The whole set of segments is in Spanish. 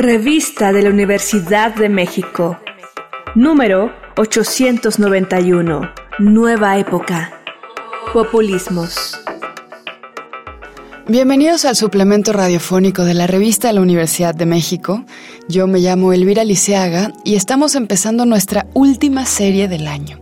Revista de la Universidad de México. Número 891. Nueva época. Populismos. Bienvenidos al suplemento radiofónico de la revista de la Universidad de México. Yo me llamo Elvira Liceaga y estamos empezando nuestra última serie del año.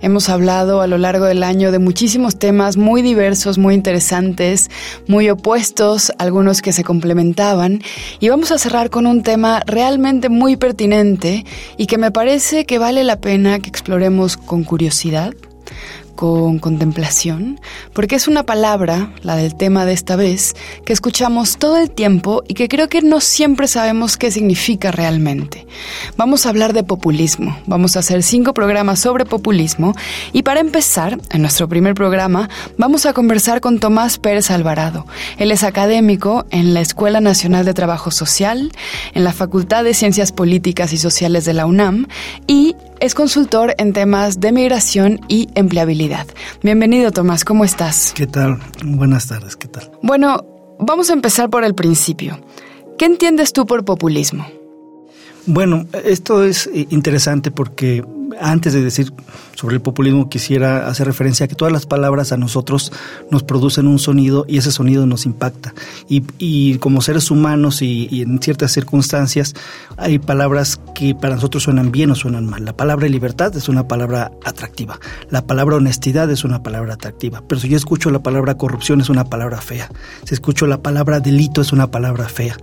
Hemos hablado a lo largo del año de muchísimos temas muy diversos, muy interesantes, muy opuestos, algunos que se complementaban, y vamos a cerrar con un tema realmente muy pertinente y que me parece que vale la pena que exploremos con curiosidad, con contemplación, porque es una palabra, la del tema de esta vez, que escuchamos todo el tiempo y que creo que no siempre sabemos qué significa realmente. Vamos a hablar de populismo, vamos a hacer cinco programas sobre populismo y para empezar, en nuestro primer programa, vamos a conversar con Tomás Pérez Alvarado. Él es académico en la Escuela Nacional de Trabajo Social, en la Facultad de Ciencias Políticas y Sociales de la UNAM y es consultor en temas de migración y empleabilidad. Bienvenido, Tomás, ¿cómo estás? ¿Qué tal? Buenas tardes, ¿qué tal? Bueno, vamos a empezar por el principio. ¿Qué entiendes tú por populismo? Bueno, esto es eh, interesante porque antes de decir sobre el populismo quisiera hacer referencia a que todas las palabras a nosotros nos producen un sonido y ese sonido nos impacta. Y, como seres humanos y, en ciertas circunstancias hay palabras que para nosotros suenan bien o suenan mal. La palabra libertad es una palabra atractiva. La palabra honestidad es una palabra atractiva. Pero si yo escucho la palabra corrupción es una palabra fea. Si escucho la palabra delito es una palabra fea.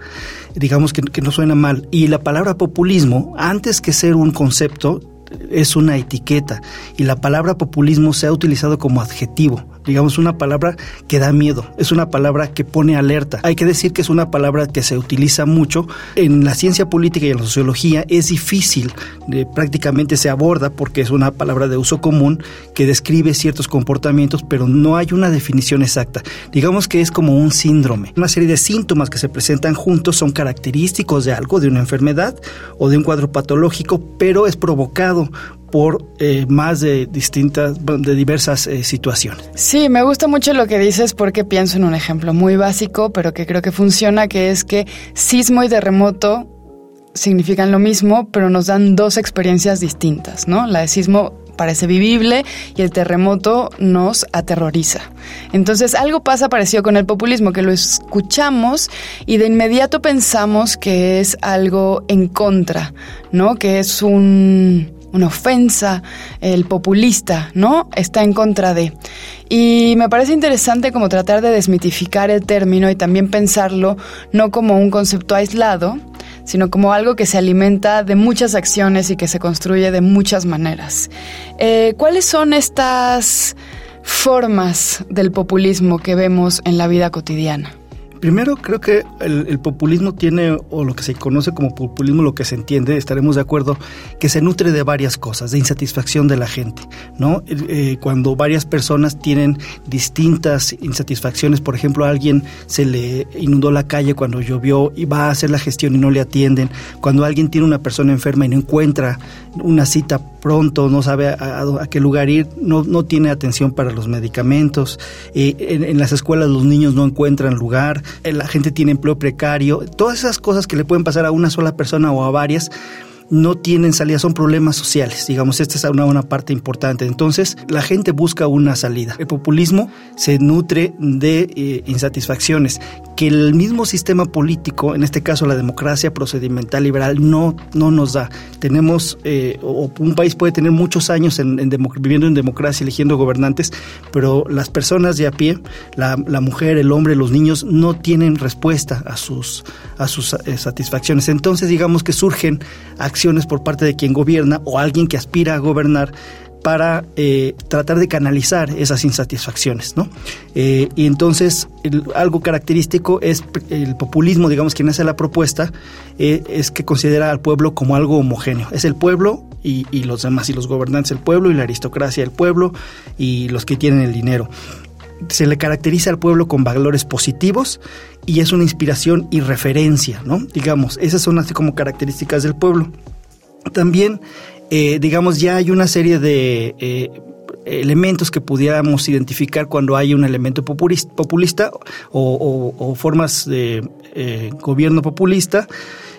Digamos que, que no suena mal. Y la palabra populismo, antes que ser un concepto, es una etiqueta y la palabra populismo se ha utilizado como adjetivo digamos, una palabra que da miedo, es una palabra que pone alerta. Hay que decir que es una palabra que se utiliza mucho en la ciencia política y en la sociología, es difícil, prácticamente se aborda porque es una palabra de uso común que describe ciertos comportamientos, pero no hay una definición exacta. Digamos que es como un síndrome. Una serie de síntomas que se presentan juntos son característicos de algo, de una enfermedad o de un cuadro patológico, pero es provocado por eh, más de distintas, de diversas eh, situaciones. Sí, me gusta mucho lo que dices porque pienso en un ejemplo muy básico, pero que creo que funciona, que es que sismo y terremoto significan lo mismo, pero nos dan dos experiencias distintas, ¿no? La de sismo parece vivible y el terremoto nos aterroriza. Entonces algo pasa parecido con el populismo, que lo escuchamos y de inmediato pensamos que es algo en contra, ¿no? Que es un una ofensa, el populista, ¿no? Está en contra de. Y me parece interesante como tratar de desmitificar el término y también pensarlo no como un concepto aislado, sino como algo que se alimenta de muchas acciones y que se construye de muchas maneras. Eh, ¿Cuáles son estas formas del populismo que vemos en la vida cotidiana? Primero, creo que el, populismo tiene, o lo que se conoce como populismo, lo que se entiende, estaremos de acuerdo, que se nutre de varias cosas, de insatisfacción de la gente, ¿no? Eh, cuando varias personas tienen distintas insatisfacciones, por ejemplo, alguien se le inundó la calle cuando llovió y va a hacer la gestión y no le atienden, cuando alguien tiene una persona enferma y no encuentra una cita pronto, no sabe a, qué lugar ir, no, no, tiene atención para los medicamentos, eh, en, las escuelas los niños no encuentran lugar, la gente tiene empleo precario, todas esas cosas que le pueden pasar a una sola persona o a varias no tienen salida, son problemas sociales, digamos, esta es una, una parte importante. Entonces, la gente busca una salida. El populismo se nutre de eh, insatisfacciones que el mismo sistema político, en este caso la democracia procedimental liberal, no, no nos da. Tenemos, eh, o un país puede tener muchos años en, viviendo en democracia, eligiendo gobernantes, pero las personas de a pie, la, mujer, el hombre, los niños, no tienen respuesta a sus, a sus eh, satisfacciones. Entonces, digamos que surgen acciones por parte de quien gobierna o alguien que aspira a gobernar para eh, tratar de canalizar esas insatisfacciones, ¿no? Eh, y entonces algo característico es el populismo, digamos, quien hace la propuesta, eh, es que considera al pueblo como algo homogéneo. Es el pueblo y, y, los demás, y los gobernantes el pueblo y la aristocracia el pueblo y los que tienen el dinero. Se le caracteriza al pueblo con valores positivos y es una inspiración y referencia, ¿no? Digamos, esas son así como características del pueblo. También eh, digamos, ya hay una serie de eh, elementos que pudiéramos identificar cuando hay un elemento populista, o, formas de eh, gobierno populista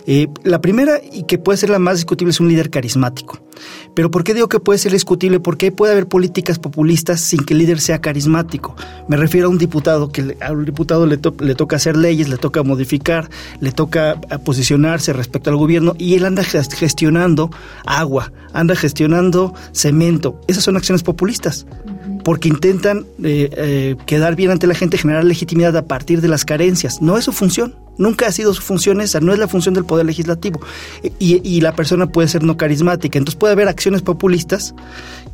Eh, la primera, y que puede ser la más discutible, es un líder carismático. Pero ¿por qué digo que puede ser discutible? Porque puede haber políticas populistas sin que el líder sea carismático. Me refiero a un diputado, que a un diputado le, le toca hacer leyes, le toca modificar, le toca posicionarse respecto al gobierno y él anda gestionando agua, anda gestionando cemento. Esas son acciones populistas porque intentan eh, eh, quedar bien ante la gente, generar legitimidad a partir de las carencias. No es su función. Nunca ha sido su función esa, no es la función del poder legislativo. Y, la persona puede ser no carismática. Entonces puede haber acciones populistas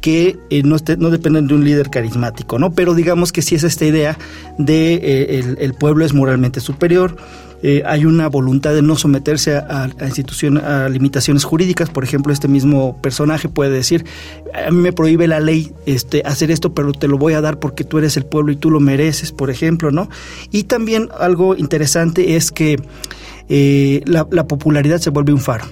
que eh, no, no dependen de un líder carismático, ¿no? Pero digamos que sí es esta idea de eh, el, pueblo es moralmente superior, eh, hay una voluntad de no someterse a, a, a limitaciones jurídicas. Por ejemplo, este mismo personaje puede decir, a mí me prohíbe la ley este, hacer esto, pero te lo voy a dar porque tú eres el pueblo y tú lo mereces, por ejemplo, ¿no? Y también algo interesante es que la, popularidad se vuelve un faro.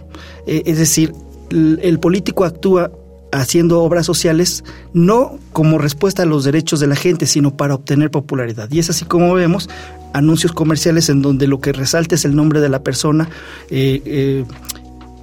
es decir, el político actúa haciendo obras sociales no como respuesta a los derechos de la gente, sino para obtener popularidad. Y es así como vemos anuncios comerciales en donde lo que resalta es el nombre de la persona, eh, eh,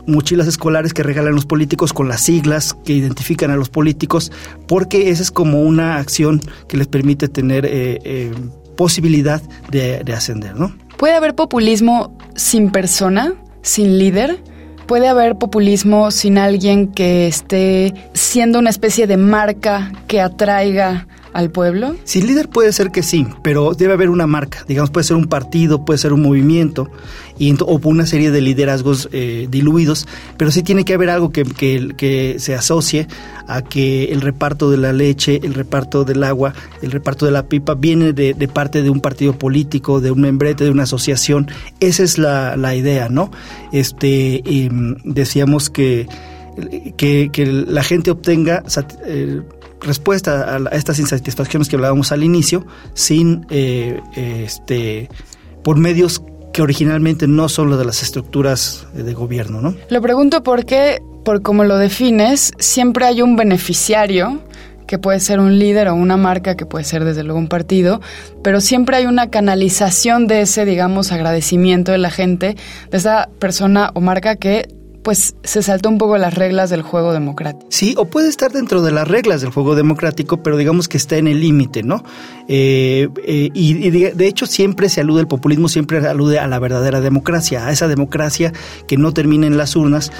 mochilas escolares que regalan los políticos con las siglas que identifican a los políticos, porque esa es como una acción que les permite tener eh, posibilidad de, de ascender, ¿no? ¿Puede haber populismo sin persona, sin líder? ¿Puede haber populismo sin alguien que esté siendo una especie de marca que atraiga al pueblo? Sin líder puede ser que sí, pero debe haber una marca. Digamos, puede ser un partido, puede ser un movimiento y, o una serie de liderazgos eh, diluidos, pero sí tiene que haber algo que, que, se asocie a que el reparto de la leche, el reparto del agua, el reparto de la pipa viene de, parte de un partido político, de un membrete, de una asociación. Esa es la, idea, ¿no? Este, decíamos que que, que, la gente obtenga eh, respuesta a, estas insatisfacciones que hablábamos al inicio, sin eh, este, por medios que originalmente no son los de las estructuras de gobierno, ¿no? Lo pregunto porque, por como lo defines, siempre hay un beneficiario que puede ser un líder o una marca, que puede ser desde luego un partido, pero siempre hay una canalización de ese, digamos, agradecimiento de la gente, de esa persona o marca que pues se saltó un poco las reglas del juego democrático. Sí, o puede estar dentro de las reglas del juego democrático, pero digamos que está en el límite, ¿no? Eh, eh, y, de, hecho siempre se alude, el populismo siempre alude a la verdadera democracia, a esa democracia que no termina en las urnas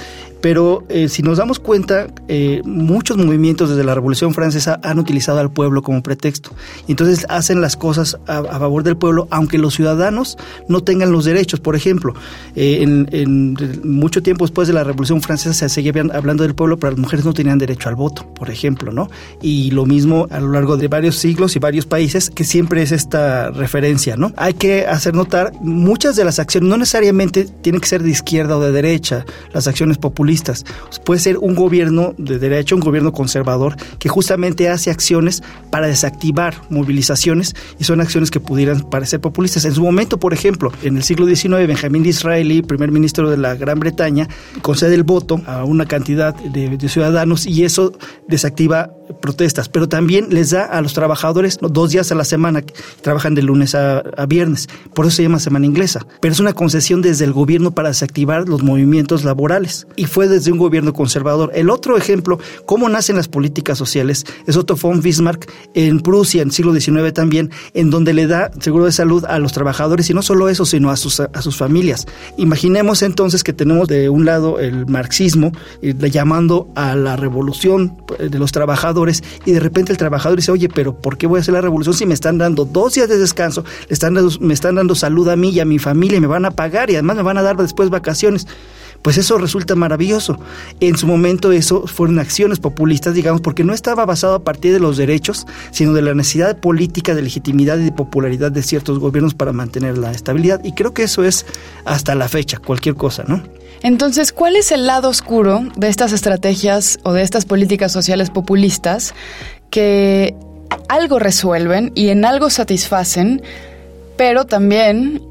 pero eh, si nos damos cuenta, eh, muchos movimientos desde la Revolución Francesa han utilizado al pueblo como pretexto. Entonces hacen las cosas a, favor del pueblo, aunque los ciudadanos no tengan los derechos. Por ejemplo, eh, en, mucho tiempo después de la Revolución Francesa se seguía hablando del pueblo, pero las mujeres no tenían derecho al voto, por ejemplo, ¿no? Y lo mismo a lo largo de varios siglos y varios países, que siempre es esta referencia, ¿no? Hay que hacer notar, muchas de las acciones no necesariamente tienen que ser de izquierda o de derecha, las acciones Puede ser un gobierno de derecha, un gobierno conservador, que justamente hace acciones para desactivar movilizaciones y son acciones que pudieran parecer populistas. En su momento, por ejemplo, en el siglo XIX, Benjamín Disraeli, primer ministro de la Gran Bretaña, concede el voto a una cantidad de, ciudadanos y eso desactiva protestas, pero también les da a los trabajadores dos días a la semana, trabajan de lunes a, a, viernes, por eso se llama semana inglesa, pero es una concesión desde el gobierno para desactivar los movimientos laborales. Y fue desde un gobierno conservador. El otro ejemplo, cómo nacen las políticas sociales, es Otto von Bismarck en Prusia, en el siglo XIX también, en donde le da seguro de salud a los trabajadores y no solo eso, sino a sus, a sus familias. Imaginemos entonces que tenemos de un lado el marxismo, llamando a la revolución de los trabajadores y de repente el trabajador dice, oye, pero ¿por qué voy a hacer la revolución si me están dando dos días de descanso, le están me están dando salud a mí y a mi familia y me van a pagar y además me van a dar después vacaciones? Pues eso resulta maravilloso. En su momento eso fueron acciones populistas, digamos, porque no estaba basado a partir de los derechos, sino de la necesidad política, de legitimidad y de popularidad de ciertos gobiernos para mantener la estabilidad. Y creo que eso es hasta la fecha, cualquier cosa, ¿no? Entonces, ¿cuál es el lado oscuro de estas estrategias o de estas políticas sociales populistas que algo resuelven y en algo satisfacen, pero también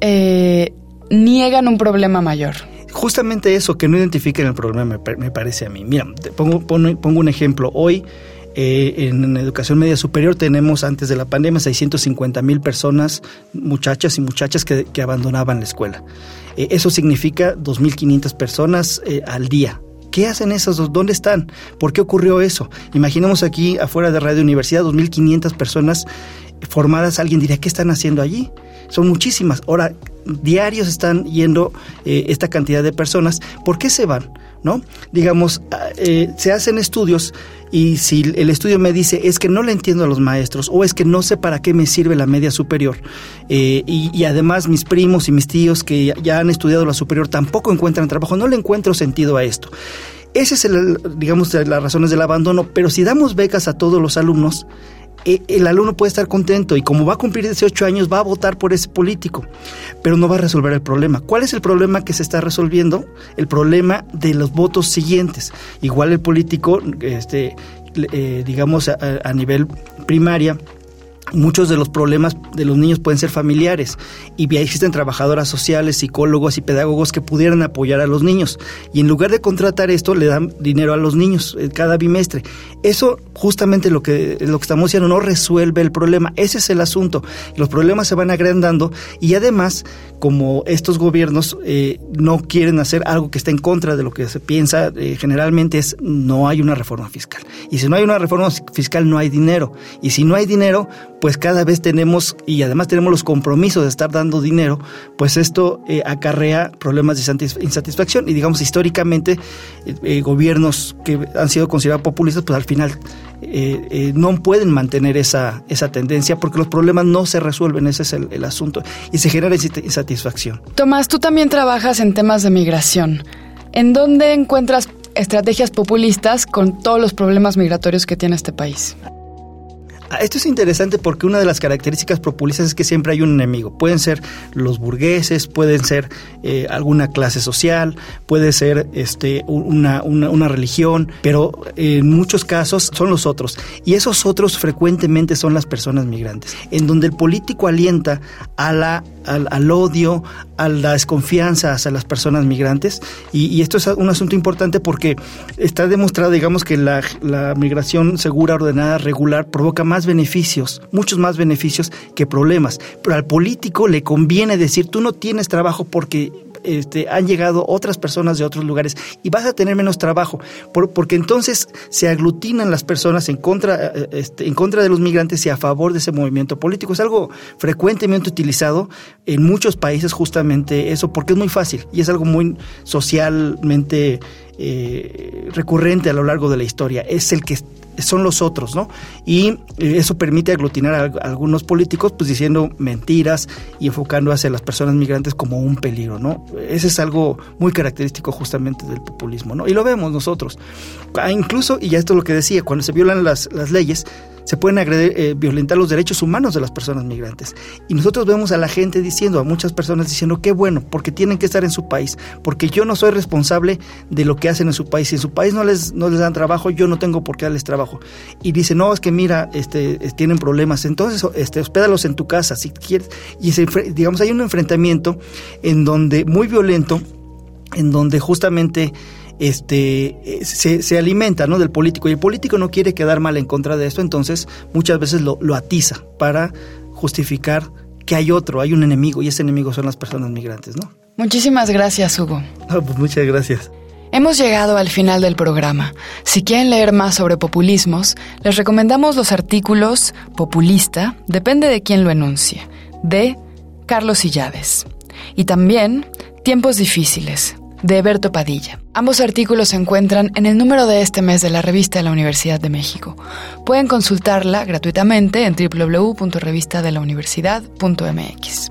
eh, niegan un problema mayor? Justamente eso, que no identifiquen el problema, me, parece a mí. Mira, pongo, pongo, un ejemplo. Hoy Eh, en educación media superior tenemos antes de la pandemia 650 mil personas, muchachas y muchachas que, abandonaban la escuela. Eh, eso significa 2.500 personas eh, al día. ¿Qué hacen esos dos? ¿Dónde están? ¿Por qué ocurrió eso? Imaginemos aquí afuera de Radio Universidad 2.500 personas formadas. Alguien diría, ¿qué están haciendo allí? Son muchísimas. Ahora, diarios están yendo esta cantidad de personas. ¿Por qué se van? ¿No? Digamos, ah, se hacen estudios y si el estudio me dice es que no le entiendo a los maestros o es que no sé para qué me sirve la media superior eh, y, además mis primos y mis tíos que ya han estudiado la superior tampoco encuentran trabajo, no le encuentro sentido a esto. Ese es el, digamos, las razones del abandono, pero si damos becas a todos los alumnos, eh, el alumno puede estar contento y como va a cumplir 18 años va a votar por ese político, pero no va a resolver el problema. ¿Cuál es el problema que se está resolviendo? El problema de los votos siguientes. Igual el político, este, eh, digamos, a nivel primaria, Muchos de los problemas de los niños pueden ser familiares y existen trabajadoras sociales, psicólogos y pedagogos que pudieran apoyar a los niños. Y en lugar de contratar esto, le dan dinero a los niños eh, cada bimestre. Eso justamente lo que, lo que estamos diciendo no resuelve el problema. Ese es el asunto. Los problemas se van agrandando y además, como estos gobiernos eh, no quieren hacer algo que esté en contra de lo que se piensa eh, generalmente es no hay una reforma fiscal. Y si no hay una reforma fiscal no hay dinero. Y si no hay dinero, pues cada vez tenemos, y además tenemos los compromisos de estar dando dinero, pues esto eh, acarrea problemas de insatisfacción. Y digamos, históricamente, eh, eh, gobiernos que han sido considerados populistas, pues al final no pueden mantener esa, esa tendencia porque los problemas no se resuelven, ese es el, asunto, y se genera insatisfacción. Tomás, tú también trabajas en temas de migración. ¿En dónde encuentras estrategias populistas con todos los problemas migratorios que tiene este país? Ah, esto es interesante porque una de las características populistas es que siempre hay un enemigo. Pueden ser los burgueses, pueden ser eh, alguna clase social, puede ser este, una, una, religión, pero en muchos casos son los otros. Y esos otros frecuentemente son las personas migrantes, en donde el político alienta a la, al, odio, a la desconfianza hacia las personas migrantes. Y, esto es un asunto importante porque está demostrado, digamos, que la, la migración segura, ordenada, regular, provoca más beneficios, muchos más beneficios que problemas. Pero al político le conviene decir, tú no tienes trabajo porque este, han llegado otras personas de otros lugares y vas a tener menos trabajo, porque entonces se aglutinan las personas en contra, eh, este, en contra de los migrantes y a favor de ese movimiento político. Es algo frecuentemente utilizado en muchos países justamente eso, porque es muy fácil y es algo muy socialmente eh, recurrente a lo largo de la historia. Es el que son los otros, ¿no? Y eh, eso permite aglutinar a, algunos políticos, pues diciendo mentiras y enfocando hacia las personas migrantes como un peligro, ¿no? Ese es algo muy característico justamente del populismo, ¿no? Y lo vemos nosotros. Ah, incluso, y ya esto es lo que decía, cuando se violan las, las leyes, se pueden agredir, eh, violentar los derechos humanos de las personas migrantes. Y nosotros vemos a la gente diciendo, a muchas personas diciendo, qué bueno, porque tienen que estar en su país, porque yo no soy responsable de lo que hacen en su país. Si en su país no les, no les dan trabajo, yo no tengo por qué darles trabajo. Y dice, no, es que mira, este, tienen problemas, entonces este, hospédalos en tu casa si quieres. Y digamos, hay un enfrentamiento en donde, muy violento, en donde justamente este, eh, se, se, alimenta ¿no? del político y el político no quiere quedar mal en contra de esto, entonces muchas veces lo, lo atiza para justificar que hay otro, hay un enemigo y ese enemigo son las personas migrantes. ¿no? Muchísimas gracias, Hugo. pues muchas gracias. Hemos llegado al final del programa. Si quieren leer más sobre populismos, les recomendamos los artículos Populista, depende de quién lo enuncie, de Carlos Illades. Y también Tiempos difíciles, de Eberto Padilla. Ambos artículos se encuentran en el número de este mes de la revista de la Universidad de México. Pueden consultarla gratuitamente en www.revistadelauniversidad.mx.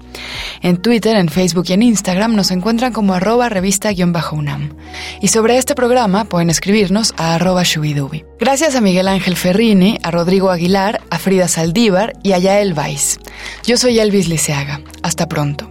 En Twitter, en Facebook y en Instagram nos encuentran como arroba revista-unam. Y sobre este programa pueden escribirnos a arroba shubidubi. Gracias a Miguel Ángel Ferrini, a Rodrigo Aguilar, a Frida Saldívar y a Yael Weiss. Yo soy Elvis Liceaga. Hasta pronto.